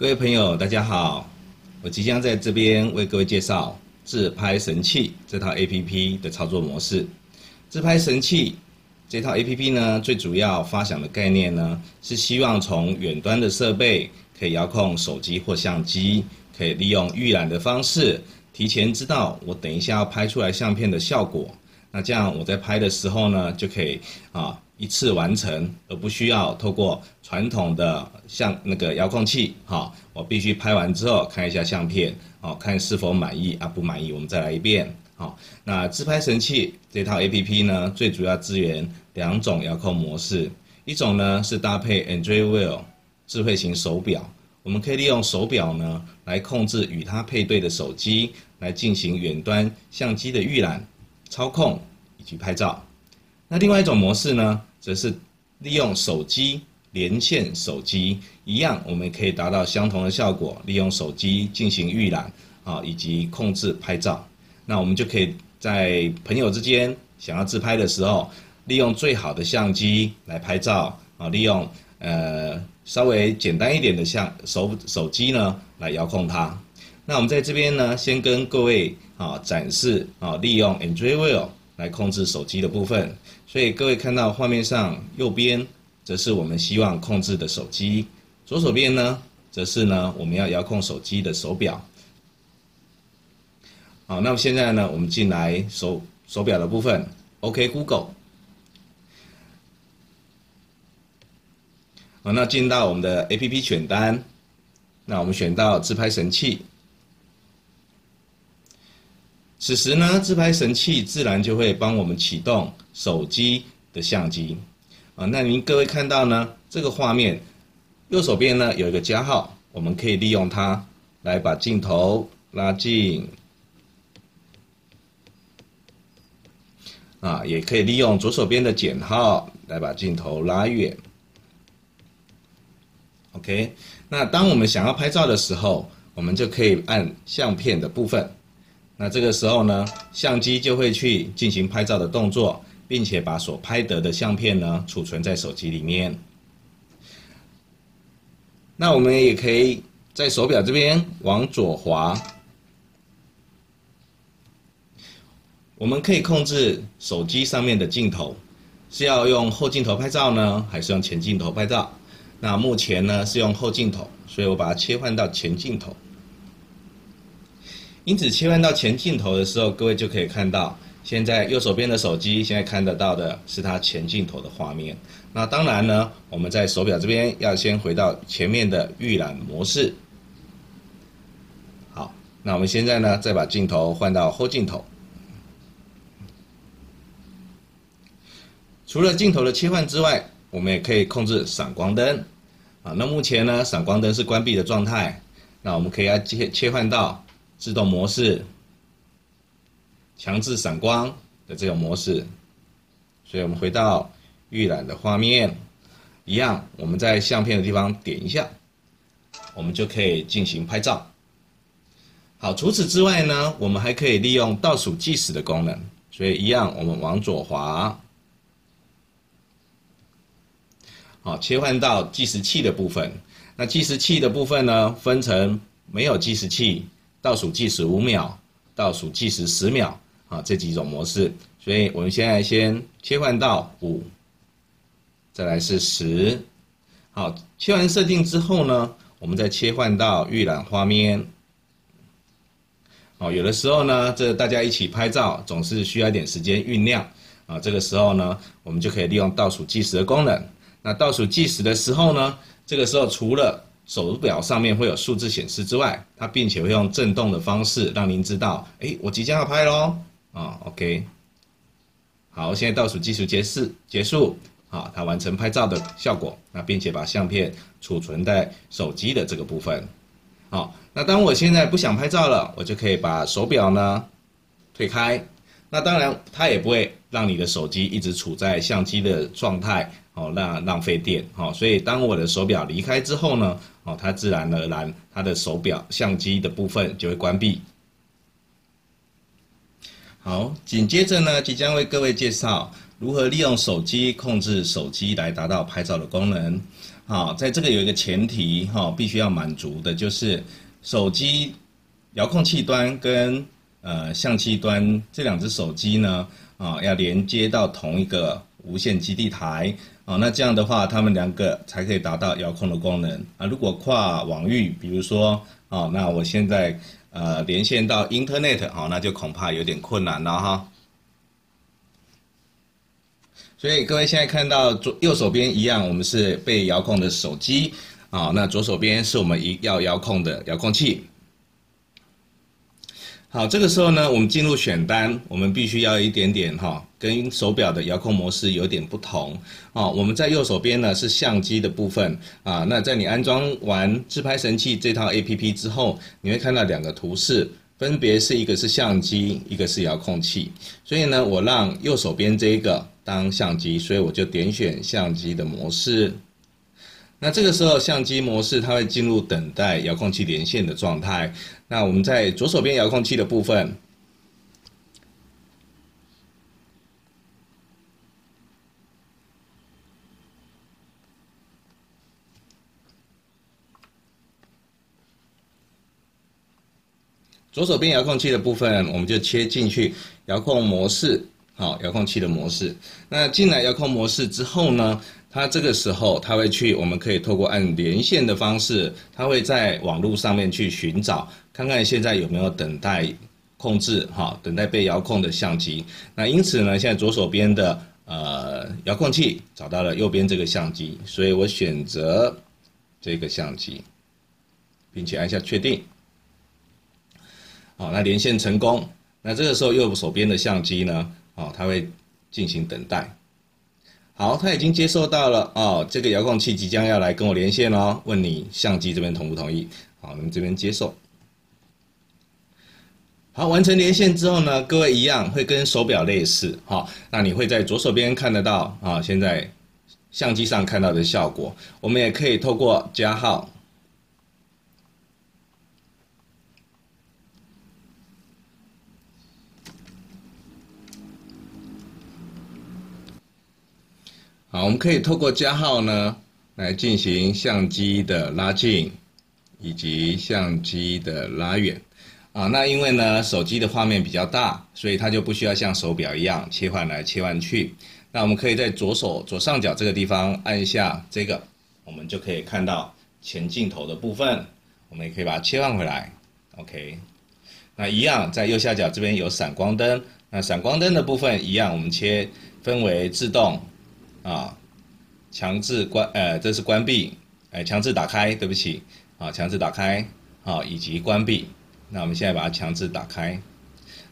各位朋友，大家好！我即将在这边为各位介绍自拍神器这套 APP 的操作模式。自拍神器这套 APP 呢，最主要发想的概念呢，是希望从远端的设备可以遥控手机或相机，可以利用预览的方式，提前知道我等一下要拍出来相片的效果。那这样我在拍的时候呢，就可以啊。一次完成，而不需要透过传统的像那个遥控器，哈，我必须拍完之后看一下相片，哦，看是否满意啊，不满意我们再来一遍，好，那自拍神器这套 APP 呢，最主要支援两种遥控模式，一种呢是搭配 Android Wear 智慧型手表，我们可以利用手表呢来控制与它配对的手机，来进行远端相机的预览、操控以及拍照。那另外一种模式呢，则是利用手机连线手机，一样我们可以达到相同的效果。利用手机进行预览啊，以及控制拍照。那我们就可以在朋友之间想要自拍的时候，利用最好的相机来拍照啊，利用呃稍微简单一点的相手手机呢来遥控它。那我们在这边呢，先跟各位啊展示啊，利用 Android Wear 来控制手机的部分。所以各位看到画面上右边，则是我们希望控制的手机；左手边呢，则是呢我们要遥控手机的手表。好，那么现在呢，我们进来手手表的部分，OK Google。好，那进到我们的 APP 选单，那我们选到自拍神器。此时呢，自拍神器自然就会帮我们启动手机的相机啊。那您各位看到呢，这个画面右手边呢有一个加号，我们可以利用它来把镜头拉近啊，也可以利用左手边的减号来把镜头拉远。OK，那当我们想要拍照的时候，我们就可以按相片的部分。那这个时候呢，相机就会去进行拍照的动作，并且把所拍得的相片呢储存在手机里面。那我们也可以在手表这边往左滑，我们可以控制手机上面的镜头，是要用后镜头拍照呢，还是用前镜头拍照？那目前呢是用后镜头，所以我把它切换到前镜头。因此，切换到前镜头的时候，各位就可以看到，现在右手边的手机现在看得到的是它前镜头的画面。那当然呢，我们在手表这边要先回到前面的预览模式。好，那我们现在呢，再把镜头换到后镜头。除了镜头的切换之外，我们也可以控制闪光灯。啊，那目前呢，闪光灯是关闭的状态。那我们可以要切切换到。自动模式，强制闪光的这种模式，所以我们回到预览的画面，一样，我们在相片的地方点一下，我们就可以进行拍照。好，除此之外呢，我们还可以利用倒数计时的功能，所以一样，我们往左滑，好，切换到计时器的部分。那计时器的部分呢，分成没有计时器。倒数计时五秒，倒数计时十秒，啊，这几种模式。所以我们现在先切换到五，再来是十。好，切完设定之后呢，我们再切换到预览画面。好，有的时候呢，这大家一起拍照总是需要一点时间酝酿啊。这个时候呢，我们就可以利用倒数计时的功能。那倒数计时的时候呢，这个时候除了手表上面会有数字显示之外，它并且会用震动的方式让您知道，哎，我即将要拍喽，啊，OK，好，现在倒数计时结束，结束，好，它完成拍照的效果，那并且把相片储存在手机的这个部分，好，那当我现在不想拍照了，我就可以把手表呢推开，那当然它也不会让你的手机一直处在相机的状态。哦，那浪费电，哦，所以当我的手表离开之后呢，哦，它自然而然，它的手表相机的部分就会关闭。好，紧接着呢，即将为各位介绍如何利用手机控制手机来达到拍照的功能。好，在这个有一个前提哈，必须要满足的就是手机遥控器端跟呃相机端这两只手机呢啊，要连接到同一个无线基地台好，那这样的话，他们两个才可以达到遥控的功能啊。如果跨网域，比如说啊，那我现在呃连线到 Internet 哦，那就恐怕有点困难了哈。所以各位现在看到左右手边一样，我们是被遥控的手机啊，那左手边是我们一要遥控的遥控器。好，这个时候呢，我们进入选单，我们必须要一点点哈，跟手表的遥控模式有点不同啊。我们在右手边呢是相机的部分啊，那在你安装完自拍神器这套 APP 之后，你会看到两个图示，分别是一个是相机，一个是遥控器。所以呢，我让右手边这一个。当相机，所以我就点选相机的模式。那这个时候，相机模式它会进入等待遥控器连线的状态。那我们在左手边遥控器的部分，左手边遥控器的部分，我们就切进去遥控模式。好，遥控器的模式。那进来遥控模式之后呢，它这个时候它会去，我们可以透过按连线的方式，它会在网络上面去寻找，看看现在有没有等待控制，哈，等待被遥控的相机。那因此呢，现在左手边的呃遥控器找到了右边这个相机，所以我选择这个相机，并且按下确定。好，那连线成功。那这个时候右手边的相机呢？哦，它会进行等待。好，它已经接收到了哦，这个遥控器即将要来跟我连线哦，问你相机这边同不同意？好，我们这边接受。好，完成连线之后呢，各位一样会跟手表类似，好，那你会在左手边看得到啊，现在相机上看到的效果，我们也可以透过加号。好，我们可以透过加号呢，来进行相机的拉近，以及相机的拉远。啊，那因为呢，手机的画面比较大，所以它就不需要像手表一样切换来切换去。那我们可以在左手左上角这个地方按下这个，我们就可以看到前镜头的部分。我们也可以把它切换回来。OK，那一样在右下角这边有闪光灯，那闪光灯的部分一样，我们切分为自动。啊，强制关，呃，这是关闭，哎，强制打开，对不起，啊，强制打开，啊，以及关闭。那我们现在把它强制打开。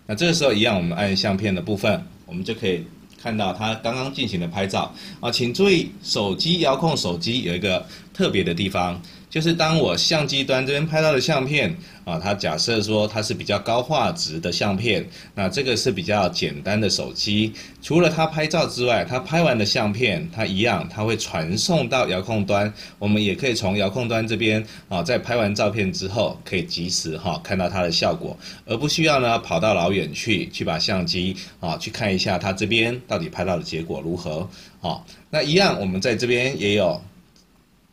那这个时候一样，我们按相片的部分，我们就可以看到它刚刚进行的拍照。啊，请注意，手机遥控手机有一个特别的地方。就是当我相机端这边拍到的相片啊，它假设说它是比较高画质的相片，那这个是比较简单的手机。除了它拍照之外，它拍完的相片，它一样，它会传送到遥控端。我们也可以从遥控端这边啊，在拍完照片之后，可以及时哈看到它的效果，而不需要呢跑到老远去去把相机啊去看一下它这边到底拍到的结果如何。好，那一样，我们在这边也有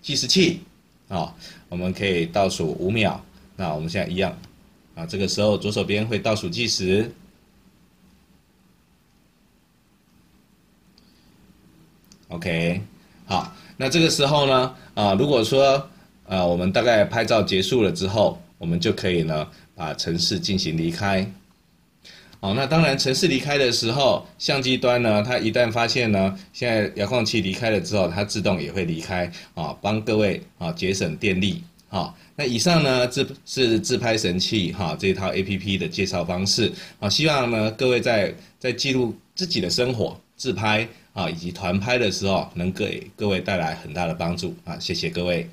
计时器。啊、我们可以倒数五秒。那我们现在一样，啊，这个时候左手边会倒数计时。OK，好，那这个时候呢，啊，如果说，呃，我们大概拍照结束了之后，我们就可以呢，把城市进行离开。好，那当然，城市离开的时候，相机端呢，它一旦发现呢，现在遥控器离开了之后，它自动也会离开啊，帮各位啊节省电力。好，那以上呢，自是自拍神器哈这一套 APP 的介绍方式。啊，希望呢各位在在记录自己的生活、自拍啊以及团拍的时候，能给各位带来很大的帮助啊，谢谢各位。